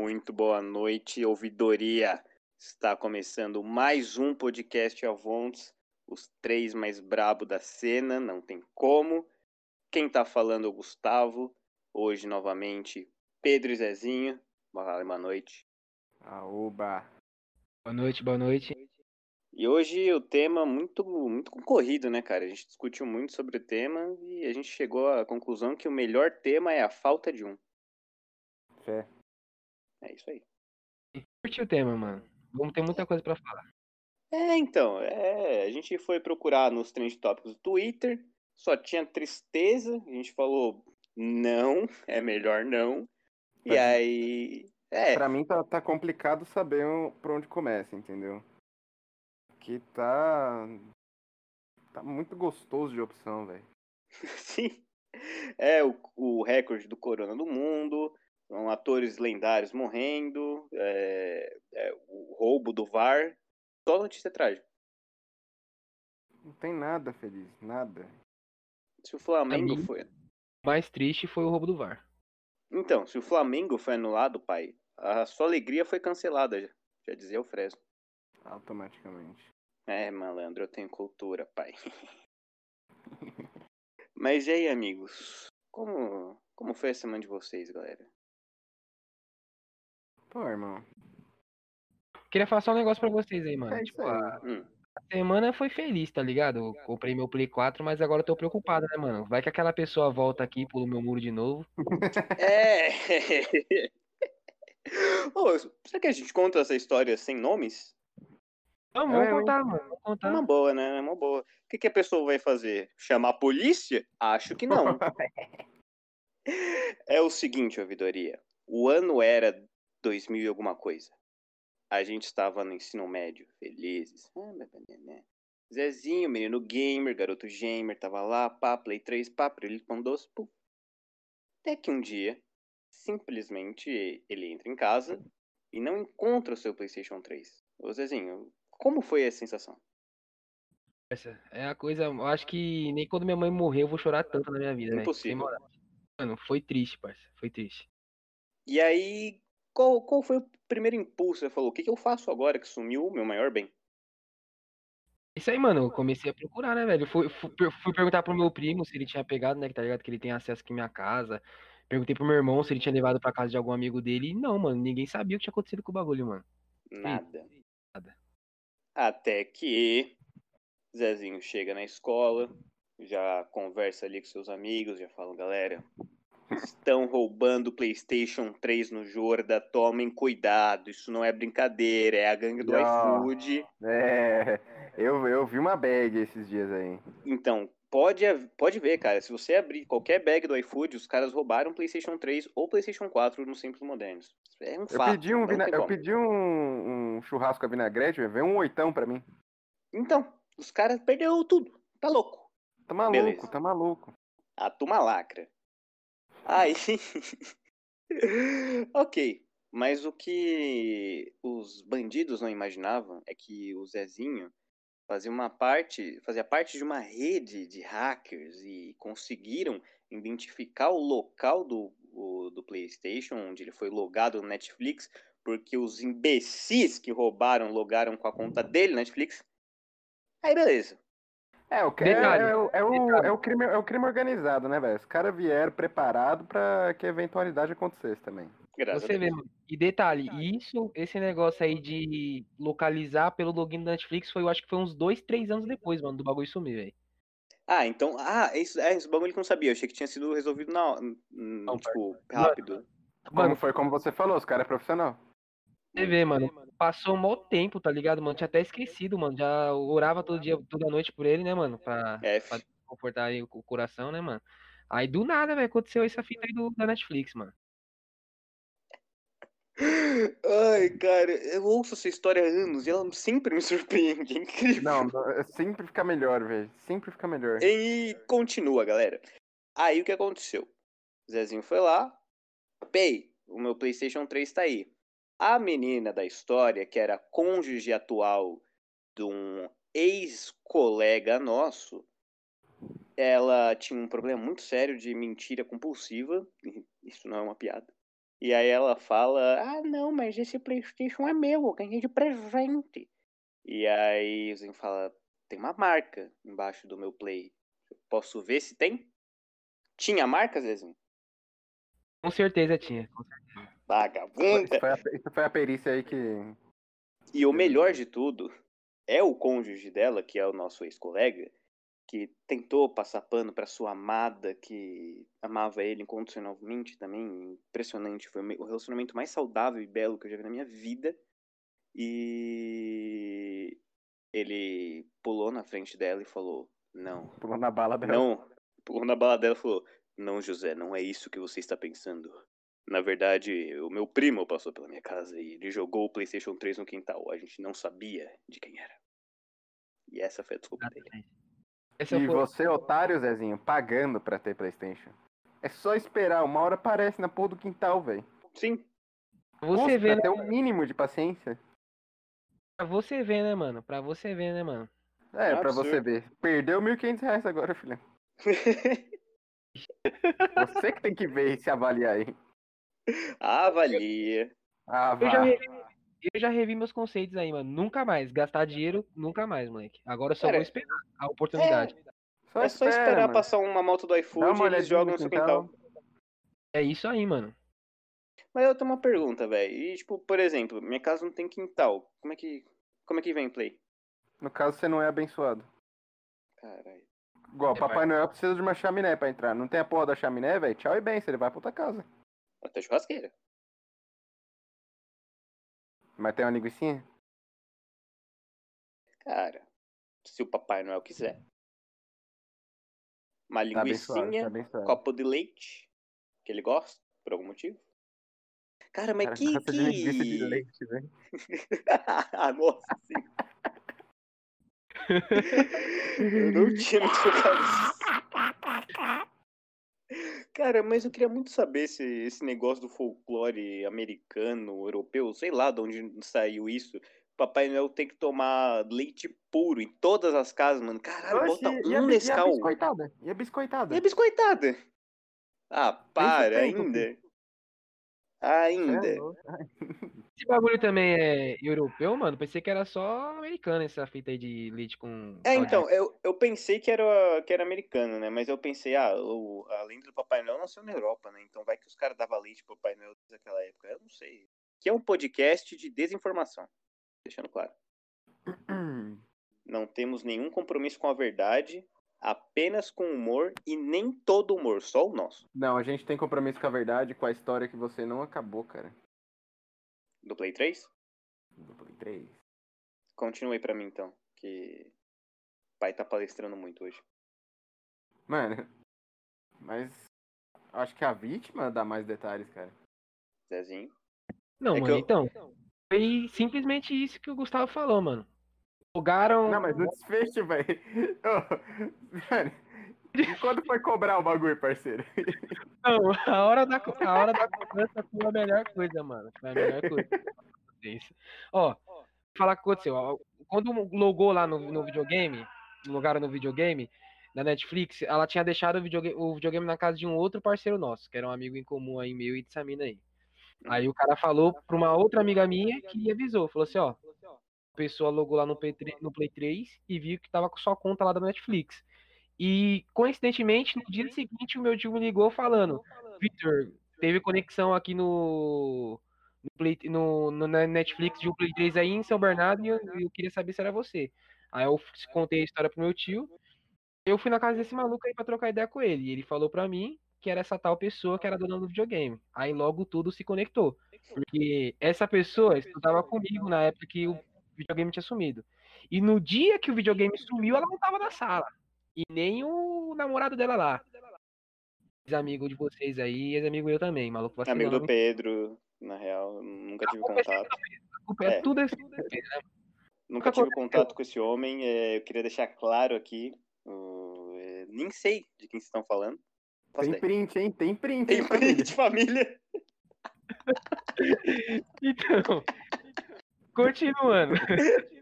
Muito boa noite, ouvidoria. Está começando mais um podcast Avontes, os três mais brabo da cena, não tem como. Quem tá falando é o Gustavo. Hoje, novamente, Pedro e Zezinho. Boa boa noite. Aoba. Boa noite, boa noite. E hoje o tema muito muito concorrido, né, cara? A gente discutiu muito sobre o tema e a gente chegou à conclusão que o melhor tema é a falta de um. Fé. É isso aí. Curti o tema, mano. Vamos ter muita coisa pra falar. É, então, é, a gente foi procurar nos trend tópicos do Twitter, só tinha tristeza, a gente falou não, é melhor não. E Pra- aí, é, Pra mim tá, tá complicado saber por onde começa, entendeu? Que tá. Tá muito gostoso de opção, velho. sim. É o, o recorde do corona do mundo, atores lendários morrendo, é, é, o roubo do VAR, só notícia trágica. Não tem nada feliz, nada. Se o Flamengo mim- foi. O mais triste foi o roubo do VAR. Então, se o Flamengo foi anulado, pai, a sua alegria foi cancelada, já, já dizia o Fresno. Automaticamente. É, malandro, eu tenho cultura, pai. Mas e aí, amigos? Como, como foi a semana de vocês, galera? Pô, irmão. Queria falar só um negócio pra vocês aí, mano. É tipo, a Hum, semana foi feliz, tá ligado? Eu comprei meu Play 4, mas agora eu tô preocupado, né, mano? Vai que aquela pessoa volta aqui, pula o meu muro de novo. É! Ô, será que a gente conta essa história sem nomes? Não, É, vamos eu- contar, mano. Vamos É contar. uma boa, né? É uma boa. O que, que a pessoa vai fazer? Chamar a polícia? Acho que não. É o seguinte, ouvidoria. O ano era 2000 e alguma coisa. A gente estava no ensino médio, felizes. Né, né, né. Zezinho, menino gamer, garoto gamer, tava lá, pá, Play 3, pá, ele doce, pum. Até que um dia, simplesmente, ele entra em casa e não encontra o seu PlayStation 3. Ô Zezinho, como foi a sensação? Essa é a coisa. Eu acho que nem quando minha mãe morreu eu vou chorar tanto na minha vida. Sem Impossível. Mano, foi triste, parça. Foi triste. E aí, qual, qual foi o primeiro impulso? Você falou, o que, que eu faço agora que sumiu o meu maior bem? Isso aí, mano, eu comecei a procurar, né, velho? Fui, fui, fui perguntar pro meu primo se ele tinha pegado, né, que tá ligado? Que ele tem acesso aqui à minha casa. Perguntei pro meu irmão se ele tinha levado pra casa de algum amigo dele. E não, mano, ninguém sabia o que tinha acontecido com o bagulho, mano. Nada. Nada. Até que Zezinho chega na escola, já conversa ali com seus amigos, já fala, galera, estão roubando o PlayStation 3 no Jorda, tomem cuidado, isso não é brincadeira, é a gangue do Não. iFood. É. Eu, eu vi uma bag esses dias aí. Então, pode, pode ver, cara, se você abrir qualquer bag do iFood, os caras roubaram PlayStation 3 ou PlayStation 4 nos Simples Modernos. É um Eu fato. pedi um, vina- eu pedi um, um churrasco a vinagrete, veio um oitão pra mim. Então, os caras perderam tudo. Tá louco. Tá maluco, Beleza. tá maluco. A turma lacra. Aí. ok. Mas o que os bandidos não imaginavam é que o Zezinho fazia uma parte, fazia parte de uma rede de hackers e conseguiram identificar o local do, o- do PlayStation, onde ele foi logado no Netflix, porque os imbecis que roubaram logaram com a conta dele no Netflix. Aí beleza. É, o, é, Detalhe, é, o- é o, detalhe. é, o crime, é o crime organizado, né, velho? Os caras vieram preparados pra que a eventualidade acontecesse também. Graças Você a vê. E detalhe, isso, esse negócio aí de localizar pelo login da Netflix foi, eu acho que foi uns dois, três anos depois, mano, do bagulho sumir, velho. Ah, então. Ah, isso, é, esse bagulho que eu não sabia. Eu achei que tinha sido resolvido na, hum, tipo, rápido. Como Mano, foi como você falou, os caras é profissional. Você vê, mano, passou um mó tempo, tá ligado, mano? Tinha até esquecido, mano. Já orava todo dia, toda noite por ele, né, mano? Pra, É, pra confortar aí o coração, né, mano? Aí do nada, velho, aconteceu essa fita aí do, da Netflix, mano. Ai, cara, eu ouço essa história há anos e ela sempre me surpreende. É incrível. Não, não, sempre fica melhor, velho. Sempre fica melhor. E continua, galera. Aí o que aconteceu? Zezinho foi lá. Pei, o meu PlayStation 3 tá aí. A menina da história, que era cônjuge atual de um ex-colega nosso, ela tinha um problema muito sério de mentira compulsiva. Isso não é uma piada. E aí ela fala: Ah, não, mas esse PlayStation é meu, eu ganhei de presente. E aí o Zen fala: Tem uma marca embaixo do meu Play. Posso ver se tem? Tinha marca, Zezinho? Com certeza tinha. Vagabunda! Isso foi, a, isso foi a perícia aí que. E o melhor de tudo é o cônjuge dela, que é o nosso ex-colega, que tentou passar pano para sua amada, que amava ele incondicionalmente também. Impressionante. Foi o relacionamento mais saudável e belo que eu já vi na minha vida. E ele pulou na frente dela e falou: Não. Pulou na bala dela. Não. Pulou na bala dela e falou: Não, José, não é isso que você está pensando. Na verdade, o meu primo passou pela minha casa e ele jogou o PlayStation 3 no quintal. A gente não sabia de quem era. E essa foi a desculpa dele. E você, otário, Zezinho, pagando pra ter PlayStation. É só esperar, uma hora aparece na porra do quintal, velho. Sim, Você vê, né? Tem um mínimo de paciência. Pra você ver, né, mano? Pra você ver, né, mano? É, pra Absurdo. você ver. Perdeu 1.500 reais agora, filho. Você que tem que ver e se avaliar aí. Avalia. Ah, Eu já, revi, eu já revi meus conceitos aí, mano. Nunca mais. Gastar dinheiro, nunca mais, moleque. Agora eu só Cara, vou esperar a oportunidade. Só é só espera, esperar mano. passar uma moto do iFood uma e eles jogam no seu quintal. É isso aí, mano. Mas eu tenho uma pergunta, velho. E, tipo, por exemplo, minha casa não tem quintal. Como é que. Como é que vem play? No caso, você não é abençoado. Caralho. Igual, É, Papai Noel precisa de uma chaminé pra entrar. Não tem a porra da chaminé, velho? Tchau e bem, ele vai pra outra casa. Até churrasqueira. Mas tem uma linguicinha? Cara, se o Papai Noel quiser. Uma Tá abençoado, tá abençoado. copo de leite, que ele gosta, por algum motivo. Cara, mas Cara, que. gosta de linguiça de que... leite, velho. ah, nossa, sim. eu não tinha me tocado. Cara, mas eu queria muito saber se esse negócio do folclore americano, europeu, sei lá de onde saiu isso. Papai Noel tem que tomar leite puro em todas as casas, mano. Caralho, Oxi, bota e a, um bis- e a Nescau. biscoitada? E a biscoitada? E a biscoitada? Ah, para, ainda. Cê Ainda. é. Esse bagulho também é europeu, mano? Pensei que era só americano essa fita aí de leite com. É, então, eu, eu pensei que era, que era americano, né? Mas eu pensei, ah, o, a lenda do Papai Noel nasceu na Europa, né? Então vai que os caras davam leite pro Papai Noel desde aquela época. Eu não sei. Que é um podcast de desinformação. Deixando claro. Não temos nenhum compromisso com a verdade, apenas com humor e nem todo humor, só o nosso. Não, a gente tem compromisso com a verdade, com a história que você não acabou, cara. Do Play 3? Do Play 3. Continue pra mim então, que o pai tá palestrando muito hoje. Mano, mas acho que a vítima dá mais detalhes, cara. Zezinho. Não, É mano, eu- então. Foi simplesmente isso que o Gustavo falou, mano. Jogaram. Não, mas no desfecho, velho. Ô, Mano, e quando foi cobrar o bagulho, parceiro? Não, a hora da, a hora da cobrança foi a melhor coisa, mano. Foi a melhor coisa. Ó, falar o que aconteceu. Quando logou lá no, no videogame, logaram no videogame, da Netflix, ela tinha deixado o videogame, o videogame na casa de um outro parceiro nosso, que era um amigo em comum aí, meu e dessa mina aí. Aí o cara falou pra uma outra amiga minha que avisou, falou assim, ó, a pessoa logou lá no Play 3, no Play 3 e viu que tava com sua conta lá da Netflix. E, coincidentemente, no dia seguinte, o meu tio me ligou falando: Victor, teve conexão aqui no, no, Play, no, no- na Netflix de um Play 3 aí em São Bernardo e eu, eu queria saber se era você. Aí eu contei a história pro meu tio. Eu fui na casa desse maluco aí pra trocar ideia com ele. E ele falou pra mim que era essa tal pessoa que era dona do videogame. Aí logo tudo se conectou. Porque essa pessoa estudava comigo na época que o videogame tinha sumido. E no dia que o videogame sumiu, ela não tava na sala. E nem o namorado dela lá. Ex-amigo de vocês aí, ex-amigo eu também, maluco. vacilão, Amigo do? Pedro, na real, nunca tive é contato. A culpa é É. tudo esse. Nunca que tive aconteceu? contato com esse homem. é, eu queria deixar claro aqui. é, nem sei de quem vocês estão falando. Faço Tem print, hein? Tem print, Tem hein, print de família. Então, continuando.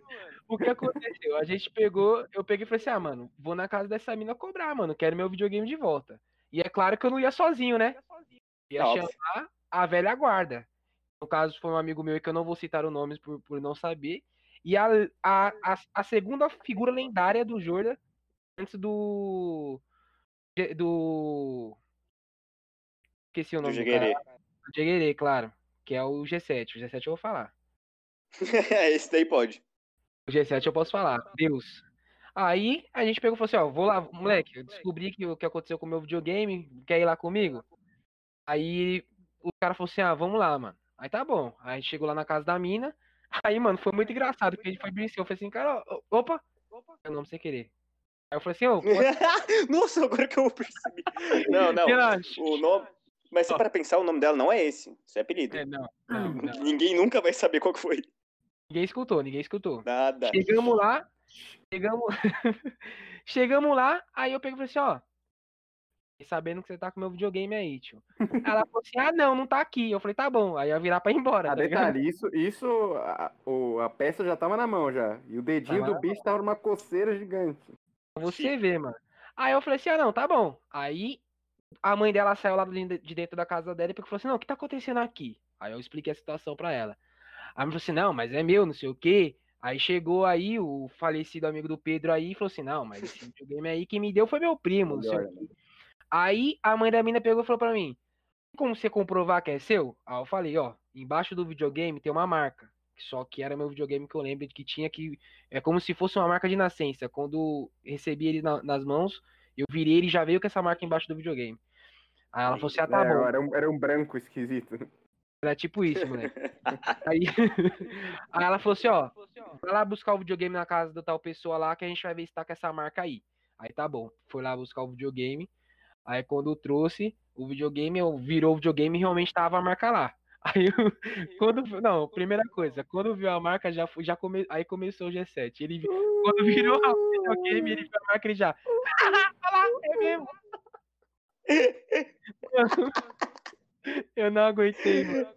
O que aconteceu? A gente pegou, eu peguei e falei assim: ah, mano, vou na casa dessa mina cobrar, mano, quero meu videogame de volta. E é claro que eu não ia sozinho, né? Ia chamar a velha guarda. No caso, foi um amigo meu que eu não vou citar o nome por, por não saber. E a, a, a, a segunda figura lendária do Jordan, antes do. Do. Esqueci o nome do, do cara. Do Jeguerê, claro. Que é o G7. O G7 eu vou falar. Esse daí pode. O G7 eu posso falar. Deus. Aí a gente pegou e falou assim, ó, vou lá, moleque, eu descobri que o que aconteceu com o meu videogame, quer ir lá comigo? Aí o cara falou assim, ah, vamos lá, mano. Aí tá bom. Aí a gente chegou lá na casa da mina. Aí, mano, foi muito engraçado, porque a gente foi bem assim, eu falei assim, cara, opa, opa, meu nome sem querer. Aí eu falei assim, ô. Nossa, agora que eu percebi. Não, não. O nome. Mas se para pensar, o nome dela não é esse. Isso é apelido. É, não, não, não. Ninguém nunca vai saber qual que foi. Ninguém escutou, ninguém escutou. Nada. Chegamos lá, chegamos, chegamos lá, aí eu peguei e falei assim, ó, sabendo que você tá com meu videogame aí, tio. Ela falou assim, ah, não, não tá aqui. Eu falei, tá bom. Aí eu ia virar pra ir embora. Ah, tá detalhe, ligado? isso, isso a, o, a peça já tava na mão já. E o dedinho Tava do bicho tava numa coceira gigante. Você vê, mano. Aí eu falei assim, ah, não, tá bom. Aí a mãe dela saiu lá de dentro da casa dela e falou assim, não, o que tá acontecendo aqui? Aí eu expliquei a situação pra ela. Aí ela falou assim, não, mas é meu, não sei o quê. Aí chegou aí o falecido amigo do Pedro aí e falou assim, não, mas esse videogame aí que me deu foi meu primo, não sei o quê. Aí a mãe da mina pegou e falou pra mim, "Tem como você comprovar que é seu? Aí eu falei, ó, embaixo do videogame tem uma marca. Só que era meu videogame que eu lembro que tinha que. É como se fosse uma marca de nascença. Quando recebi ele na- nas mãos, eu virei ele e já veio com essa marca embaixo do videogame. Aí ela falou assim, ah, tá É, bom. era, um, era um branco esquisito. Era tipo isso, moleque. Aí, aí ela falou assim, ó, vai lá buscar o videogame na casa da tal pessoa lá que a gente vai ver se tá com essa marca aí. Aí tá bom. Foi lá buscar o videogame. Aí quando eu trouxe o videogame, eu virou o videogame e realmente tava a marca lá. Aí eu, quando não, primeira coisa, quando viu a marca já já come, aí começou o G7. Ele vi- quando virou o videogame, ele viu a marca ele já. Olha lá, é mesmo. Eu não aguentei, mano.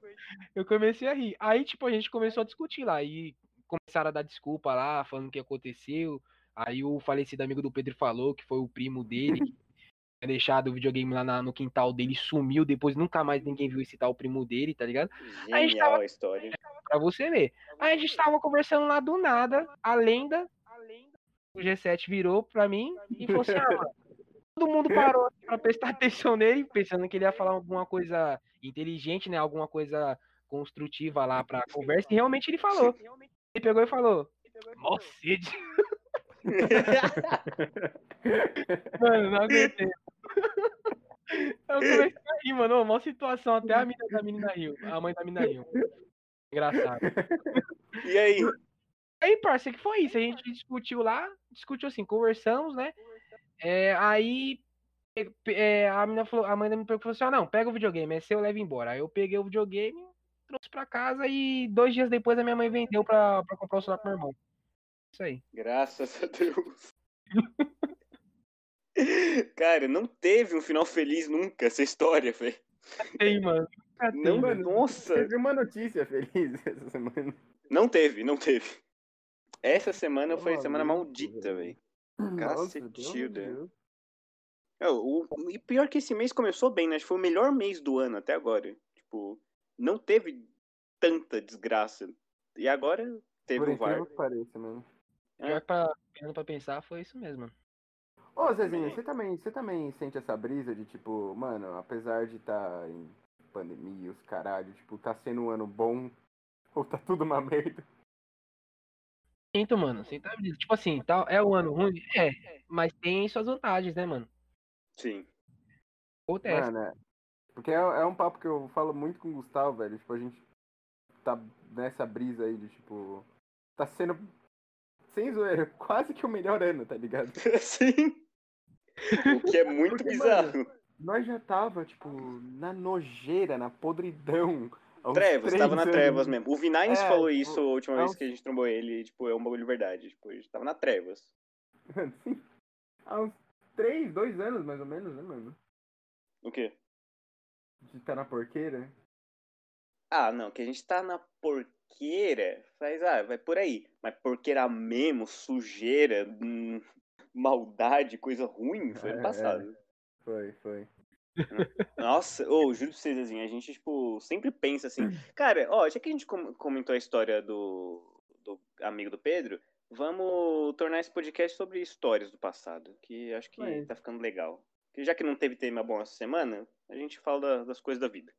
Eu comecei a rir. Aí, tipo, a gente começou a discutir lá. E começaram a dar desculpa lá, falando o que aconteceu. Aí o falecido amigo do Pedro falou que foi o primo dele que tinha deixado o videogame lá na- no quintal dele, sumiu, depois nunca mais ninguém viu esse tal primo dele, tá ligado? Aí a gente Genial tava- a história. Pra você ver. Aí a gente tava conversando lá do nada, a lenda, o G7 virou pra mim e falou assim, ah, mano, todo mundo parou aqui pra prestar atenção nele, pensando que ele ia falar alguma coisa inteligente, né, alguma coisa construtiva lá pra conversa, e realmente ele falou. Ele pegou e falou, mó sede. Mano, não aguentei. Eu comecei a rir, mano. Mó situação, até a menina da menina riu. A mãe da menina riu. Engraçado. E aí? Aí, parça, que foi isso? A gente discutiu lá, discutiu assim, conversamos, né? É, aí é, a, menina falou, a mãe da menina falou assim: ah, não, pega o videogame, é seu, leva embora. Aí eu peguei o videogame, trouxe pra casa e dois dias depois a minha mãe vendeu pra, pra comprar o celular pro meu irmão. Isso aí. Graças a Deus. Cara, não teve um final feliz nunca essa história, velho. Tem, mano. Tem, Não, mano. nossa. Teve uma notícia feliz essa semana. Não teve, não teve. Essa semana foi a semana maldita, velho. Cacetilda. Deus. É, o, o- e pior que esse mês começou bem, né? Acho que foi o melhor mês do ano até agora. Tipo, não teve tanta desgraça. E agora teve Por o VAR. que pareça, mano. Pior que pra, pra pensar, foi isso mesmo. Ô, Zezinho, você também, você também sente essa brisa de, tipo, mano, apesar de estar em pandemia, os caralho, tipo, tá sendo um ano bom ou tá tudo uma merda? Sinto, mano. Sinto a vida. Tipo assim, tá, é um ano ruim? É. Mas tem suas vantagens, né, mano? Sim. É essa. Mano, é. Porque é, é um papo que eu falo muito com o Gustavo, velho. Tipo, a gente tá nessa brisa aí de, tipo, tá sendo, sem zoeira, quase que o melhor ano, tá ligado? Sim. O que é muito Porque, bizarro. Nós já tava, tipo, na nojeira, na podridão. Trevas, três tava na trevas mesmo. O Vinines É, falou isso a última vez que a gente trombou ele, tipo, é um bagulho de verdade. Tipo, a gente tava na trevas. Sim. Há uns três, dois anos, mais ou menos, né, mano? O quê? De estar na porqueira. Ah, não, que a gente tá na porqueira, faz, ah, vai por aí. Mas porqueira mesmo, sujeira, hum, maldade, coisa ruim, foi ano É, passado. Foi, foi. Nossa, ô, juro pra vocês, assim, a gente, tipo, sempre pensa assim. Cara, ó, já que a gente com- comentou a história do, do amigo do Pedro, vamos tornar esse podcast sobre histórias do passado, que acho que Mas- tá ficando legal. Que já que não teve tema bom essa semana, a gente fala da- das coisas da vida.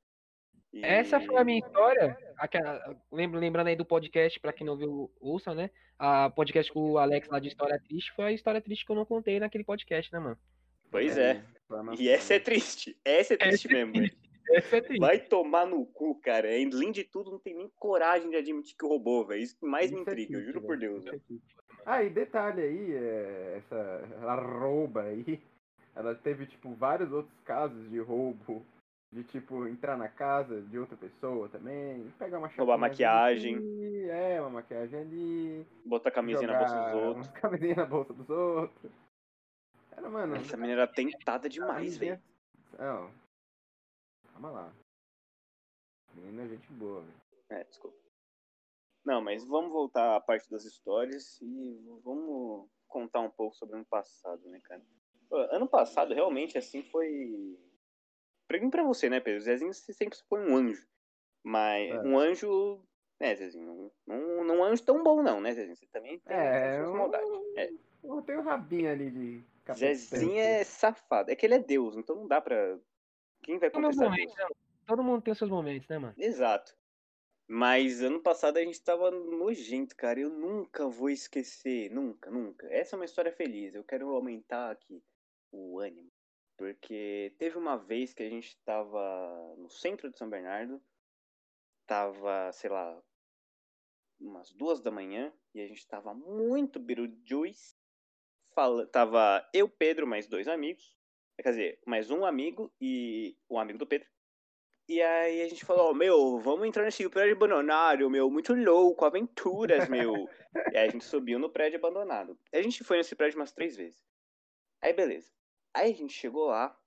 E- Essa foi a minha história. Aquela, lembra- lembrando aí do podcast, pra quem não viu, ouça, né? A podcast com o Alex lá de História Triste foi a história triste que eu não contei naquele podcast, né, mano? Pois é. E essa é triste. Essa é triste Essa é mesmo. velho. Essa é triste. Vai tomar no cu, cara. Além de tudo, não tem nem coragem de admitir que roubou, velho. Isso que mais me é intriga, eu triste, juro por Deus. isso é triste. Ah, e detalhe aí, é, essa arroba aí, ela teve, tipo, vários outros casos de roubo, de, tipo, entrar na casa de outra pessoa também, pegar uma Roubar maquiagem. ali, é, uma maquiagem ali, Botar a camisinha na bolsa dos outros. umas camisinhas na bolsa dos outros. Era, mano... Essa menina era tentada demais, velho. Não, calma lá. Menina é gente boa, velho. É, desculpa. Não, mas vamos voltar à parte das histórias e vamos contar um pouco sobre o ano passado, né, cara? Ano passado, realmente, assim, foi. Pra mim pra você, né, Pedro? Zezinho você sempre foi um anjo. Mas É. um anjo. É, Zezinho, não, não, é um anjo tão bom, não, né, Zezinho? Você também tem É, suas eu, maldades. É. eu tenho um rabinho ali de. Zezinho é safado. É que ele é Deus, então não dá pra. Quem vai contestar Deus? momentos, né? Todo mundo tem os seus momentos, né, mano? Exato. Mas ano passado a gente tava nojento, cara. Eu nunca vou esquecer. Nunca, nunca. Essa é uma história feliz. Eu quero aumentar aqui o ânimo. Porque teve uma vez que a gente tava no centro de São Bernardo. Tava, sei lá, umas duas da manhã. E a gente tava muito birujuiz. Tava eu, Pedro, mais dois amigos. Quer dizer, mais um amigo e um amigo do Pedro. E aí a gente falou, meu, vamos entrar nesse prédio abandonado, meu, muito louco, aventuras, meu. e aí a gente subiu no prédio abandonado. A gente foi nesse prédio umas três vezes. Aí beleza. Aí a gente chegou lá,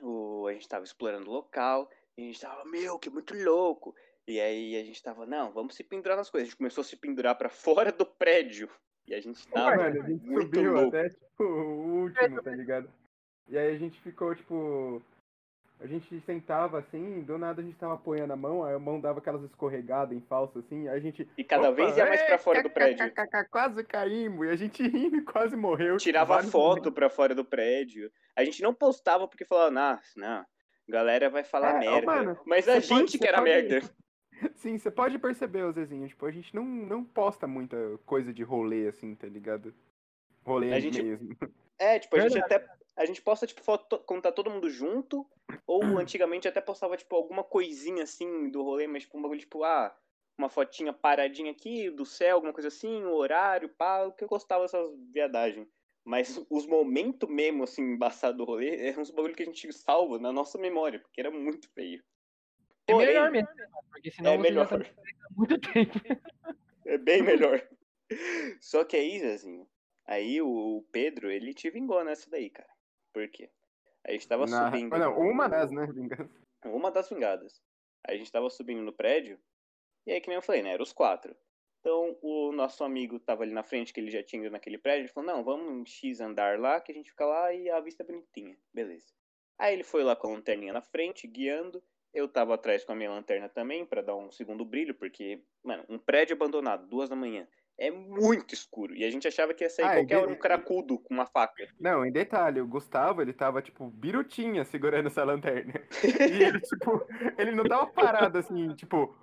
o, a gente tava explorando o local, e a gente tava, meu, que muito louco. E aí a gente tava, não, vamos se pendurar nas coisas. A gente começou a se pendurar pra fora do prédio. E a gente tava Mano, a gente subiu louco. até, tipo, o último, tá ligado? E aí a gente ficou, tipo. A gente sentava assim, do nada a gente tava apoiando a mão, aí a mão dava aquelas escorregadas em falso assim, aí a gente. E cada Opa, vez ia mais pra é, fora do prédio. Quase caímos, e a gente rindo e quase morreu. tipo, tirava foto pra fora do prédio. A gente não postava porque falava, nah, não, galera vai falar É, merda. Mas a gente que era merda. Sim, você pode perceber, Zezinho, tipo, a gente não, não posta muita coisa de rolê assim, tá ligado? Rolê A gente- mesmo. É, tipo, a gente até. A gente posta, tipo, foto quando tá todo mundo junto. Ou antigamente até postava, tipo, alguma coisinha assim do rolê, mas tipo, um bagulho, tipo, ah, uma fotinha paradinha aqui do céu, alguma coisa assim, o horário, pá, que eu gostava dessas viadagens. Mas os momentos mesmo, assim, embaçados do rolê, é uns bagulho que a gente salva na nossa memória, porque era muito feio. É Porém, melhor mesmo, né? Porque senão É você melhor. já tá muito tempo. É bem melhor. Só que aí, Zezinho, aí o Pedro, ele te vingou nessa daí, cara. Por quê? A gente tava Na- subindo. Uma das, né, vingança. Uma das vingadas. Aí a gente tava subindo no prédio, e aí, que nem eu falei, né? Eram os quatro. Então, o nosso amigo tava ali na frente, que ele já tinha ido naquele prédio, ele falou, não, vamos em X andar lá, que a gente fica lá e a vista é bonitinha. Beleza. Aí ele foi lá com a lanterninha na frente, guiando. Eu tava atrás com a minha lanterna também, pra dar um segundo brilho, porque, mano, um prédio abandonado, duas da manhã, é muito escuro. E a gente achava que ia sair Ah, qualquer hora um caracudo com uma faca. Não, em detalhe, o Gustavo, ele tava, tipo, birutinha segurando essa lanterna. E ele, tipo, ele não tava parado assim, tipo,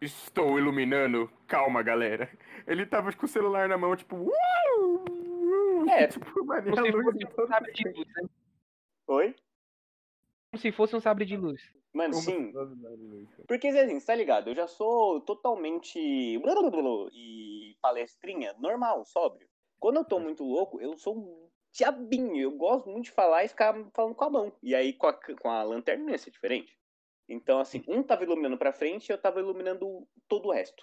estou iluminando, calma, galera. Ele tava com o celular na mão, tipo, uau, É, tipo, mano, a luz um sabre de luz, né? Oi? Como se fosse um sabre de luz. Mano, sim. Porque, assim, você tá ligado? Eu já sou totalmente. e palestrinha, normal, sóbrio. Quando eu tô muito louco, eu sou um diabinho. Eu gosto muito de falar e ficar falando com a mão. E aí com a, com a lanterna não ia ser diferente. Então, assim, um tava iluminando pra frente e eu tava iluminando todo o resto.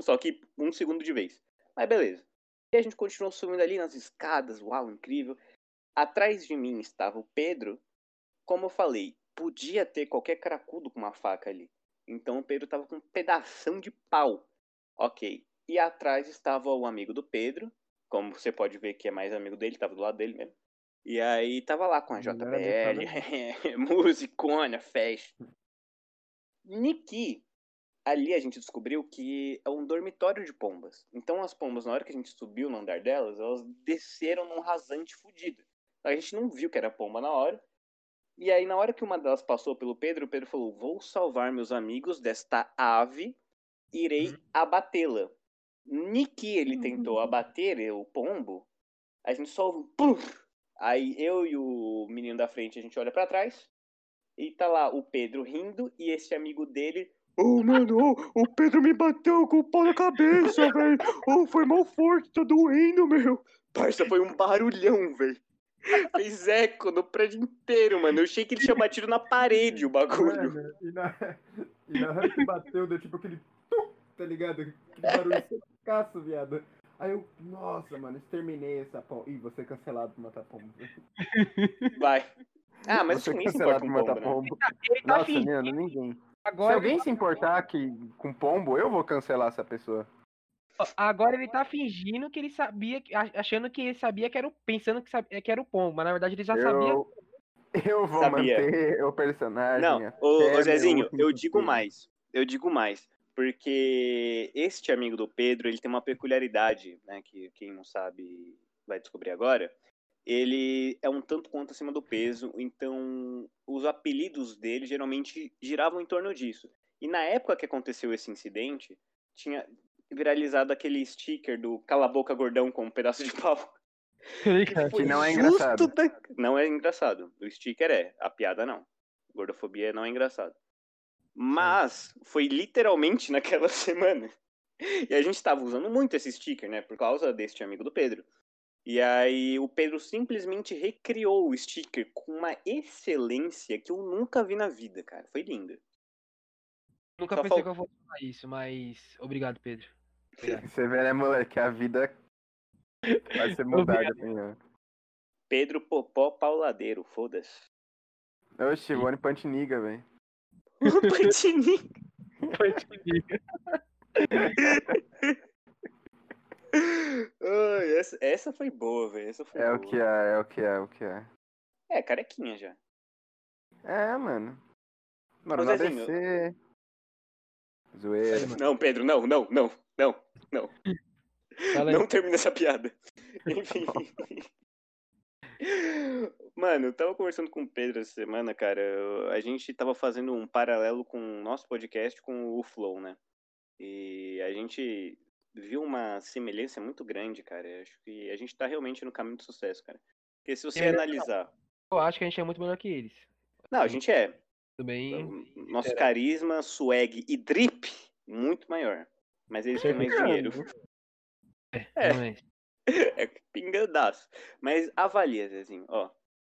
Só que um segundo de vez. Mas beleza. E a gente continuou subindo ali nas escadas, uau, incrível. Atrás de mim estava o Pedro. Como eu falei, podia ter qualquer cracudo com uma faca ali. Então o Pedro tava com um pedação de pau. Ok. E atrás estava o amigo do Pedro. Como você pode ver que é mais amigo dele, tava do lado dele mesmo. E aí tava lá com a JBL, musicona, festa. Niki, ali a gente descobriu que é um dormitório de pombas. Então as pombas, na hora que a gente subiu no andar delas, elas desceram num rasante fudido. A gente não viu que era pomba na hora. E aí, na hora que uma delas passou pelo Pedro, o Pedro falou: Vou salvar meus amigos desta ave, irei abatê-la. Niki, ele tentou abater o pombo, a gente só ouve um. Aí eu e o menino da frente, a gente olha pra trás, e tá lá o Pedro rindo, e esse amigo dele. Ô, mano, ô, o Pedro me bateu com o pau na cabeça, velho. Ô, foi mal forte, tá doendo, meu. Parça, foi um barulhão, velho. Fez eco no prédio inteiro, mano. Eu achei que ele tinha batido na parede o bagulho. Mano, e, na, e na hora que bateu, deu tipo aquele. tum, Tá ligado? Aquele barulho secaço, viado. Aí eu, nossa, mano, exterminei essa pomba. Ih, você cancelado por matar pomba. Vai. Ah, mas você é ninguém se cancelado importa por com matar pomba, né? pomba. Ele tá Nossa, fingindo. mano, ninguém. Se Agora, alguém se importar que, com pombo, eu vou cancelar essa pessoa. Agora ele tá fingindo que ele sabia, achando que ele sabia que era o. Pensando que, sabia, que era o pombo, mas na verdade ele já sabia. Eu, eu vou Sabia. manter o personagem. Não, ô meu Zezinho, eu digo mais. Eu digo mais. Porque este amigo do Pedro, ele tem uma peculiaridade, né? Que quem não sabe vai descobrir agora. Ele é um tanto quanto acima do peso, então os apelidos dele geralmente giravam em torno disso. E na época que aconteceu esse incidente, tinha viralizado aquele sticker do cala a boca gordão com um pedaço de pau. Foi não é engraçado. da- Não é engraçado. O sticker é, a piada não. Gordofobia não é engraçado. Mas foi literalmente naquela semana. E a gente tava usando muito esse sticker, né? Por causa deste amigo do Pedro. E aí o Pedro simplesmente recriou o sticker com uma excelência que eu nunca vi na vida, cara. Foi lindo. Nunca Só pensei fal- que eu fosse falar isso, mas. Obrigado, Pedro. Obrigado. Você vê, né, moleque? A vida vai ser mudada. assim, ó. Pedro Popó Pauladeiro, foda-se. Oxi, One Punch Nigga, velho. Pantininho. Foi comigo. Ai, essa, essa foi boa, velho. Essa foi É boa. o que é, é o que é, é o que é. É, carequinha já. É, mano. Mano, Ô, não Zezinho. descer. Zoeira. Aí. Não, Pedro, não, não, não, não, não. Fala aí. Não termina essa piada. Enfim. Mano, eu tava conversando com o Pedro essa semana, cara. eu- A gente tava fazendo um paralelo com o nosso podcast com o Flow, né? E a gente viu uma semelhança muito grande, cara. Eu Acho que a gente tá realmente no caminho do sucesso, cara. Porque se você melhor que analisar. Eu acho que a gente é muito melhor que eles. Não, a gente é. Tudo bem. Nosso carisma, swag e drip, muito maior. Mas eles têm mais dinheiro. É. É. É pingadaço. Mas avalia, Zezinho, ó.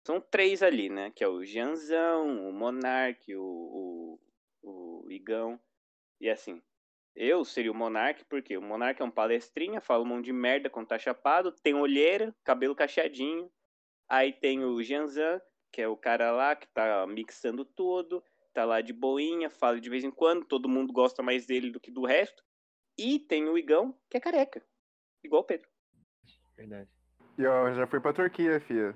São três ali, né? Que é o Janzão, o Monark, o, o, o Igão. E assim, eu seria o Monark, porque o Monark é um palestrinha, fala um monte de merda quando tá chapado, tem olheira, cabelo cacheadinho. Aí tem o Janzan, que é o cara lá que tá mixando tudo, tá lá de boinha, fala de vez em quando, todo mundo gosta mais dele do que do resto. E tem o Igão, que é careca. Igual o Pedro. Verdade. E ó, já fui pra Turquia, filha.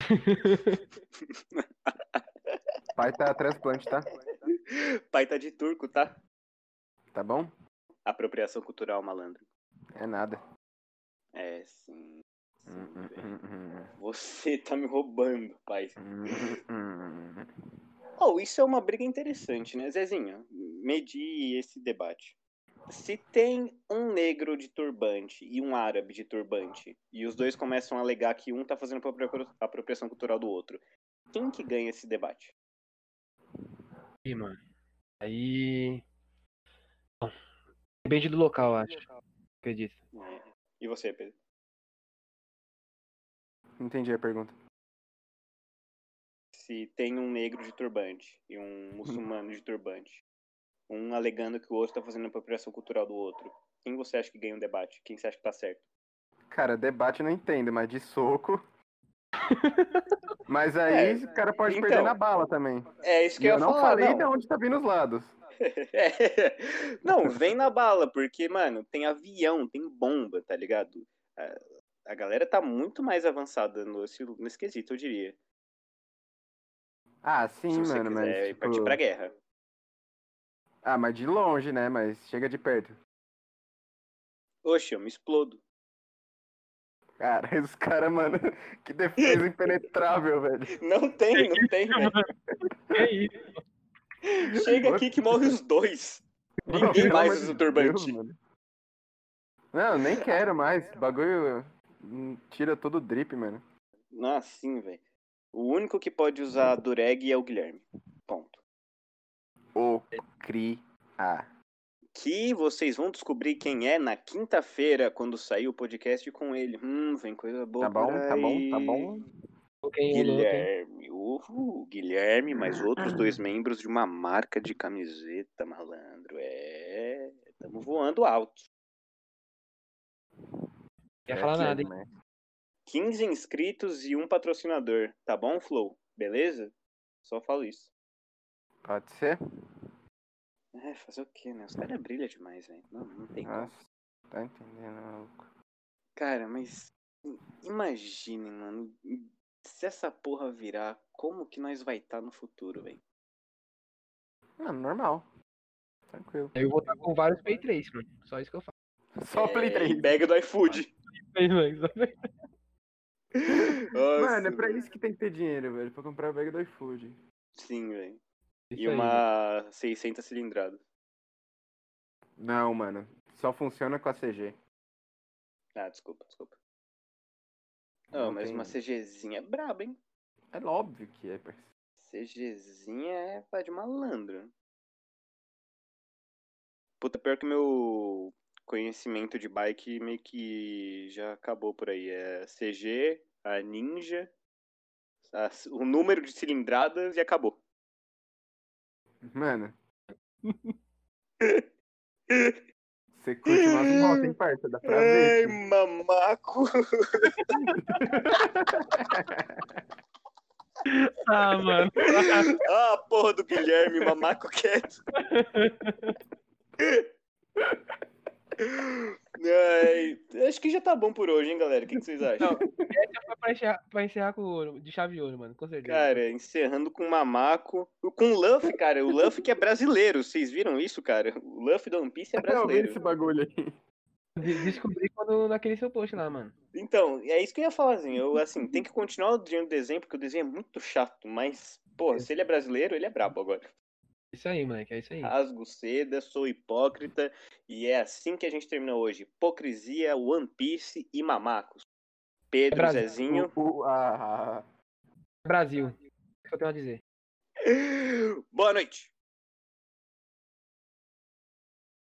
Pai tá transplante, tá? Pai tá de turco, tá? Tá bom? Apropriação cultural, malandro. É nada. É, sim. Sim, Hum, hum, velho. hum, hum, Você tá me roubando, pai. hum, hum, hum. Oh, isso é uma briga interessante, né, Zezinho? Medir esse debate. Se tem um negro de turbante e um árabe de turbante, e os dois começam a alegar que um tá fazendo apropria- apropriação cultural do outro, quem que ganha esse debate? Ih, mano. Aí. Bom, depende do local, acho. Acredito. É. E você, Pedro? Entendi a pergunta. Se tem um negro de turbante e um muçulmano de turbante, um alegando que o outro tá fazendo apropriação cultural do outro, quem você acha que ganha o debate? Quem você acha que tá certo? Cara, debate eu não entendo, mas de soco. Mas aí É, o cara pode então. perder na bala também. É isso que eu eu não falar, falei não. de onde tá vindo os lados. É. Não, vem na bala, porque, mano, tem avião, tem bomba, tá ligado? A- galera tá muito mais avançada nesse, nesse quesito, eu diria. Ah, sim, se você mano, mas. Tipo... partir pra guerra. Ah, mas de longe, né? Mas chega de perto. Oxe, eu me explodo. Cara, os caras, mano, que defesa impenetrável, velho. Não tem, não tem, velho. Que isso? Chega aqui que morre os dois. Ninguém mais usa de turbante. Deus. Não, nem quero mais. Bagulho tira todo o drip, mano. Nossa, sim, velho. O único que pode usar dureg é o Guilherme. Ponto. O cri a. Que vocês vão descobrir quem é na quinta-feira, quando sair o podcast com ele. Hum, vem coisa boa. Tá bom, tá bom, tá bom. Hein? Guilherme, o Guilherme, mais outros dois membros de uma marca de camiseta, malandro. É, estamos voando alto. Quer falar nada, hein? Né? 15 inscritos e um patrocinador. Tá bom, Flow? Beleza? Só falo isso. Pode ser? É, fazer o quê, né? Os caras brilham demais, velho. Não, não tem como. Nossa, tá entendendo, maluco. Cara, mas imaginem, mano. Se essa porra virar, como que nós vai estar no futuro, velho? Ah, normal. Tranquilo. Eu vou estar com vários Play 3, mano. Só isso que eu faço. Só Play 3. É, Bag do iFood. Mano, é pra isso que tem que ter dinheiro, velho. Pra comprar a bag do iFood. Sim, velho. E aí, uma 600 cilindradas. Não, mano. Só funciona com a CG. Ah, desculpa, desculpa. Não, Não mas tem- uma CGzinha é braba, hein? É óbvio que é, parceiro. CGzinha é pá de malandro. Puta, pior que meu conhecimento de bike meio que já acabou por aí. É CG, a Ninja, a- o número de cilindradas e acabou. Mano. Você curte umas motos, hein, parça? Dá pra Ai, ver. mamaco! Ah, mano. Ah, porra do Guilherme, mamaco quieto. Ai, acho que já tá bom por hoje, hein, galera? O que, que vocês acham? Não, essa foi pra encerrar, pra encerrar com ouro, de chave de ouro, mano. Com certeza. Cara, encerrando com mamaco. Com o Luffy, cara. O Luffy que é brasileiro. Vocês viram isso, cara? O Luffy do One Piece é Eu vi brasileiro. esse bagulho aí. De- Descobri quando naquele seu post lá, mano. Então, é isso que eu ia falar, assim. Eu, assim, tem que continuar o desenho, porque o desenho é muito chato. Mas, porra, se ele é brasileiro, ele é brabo agora. Isso aí, moleque, é isso aí. Rasgo seda, sou hipócrita. E é assim que a gente termina hoje. Hipocrisia, One Piece e mamacos. Pedro, Brasil. Zezinho. O, o- a- a- Brasil. O que eu tenho a dizer? Boa noite.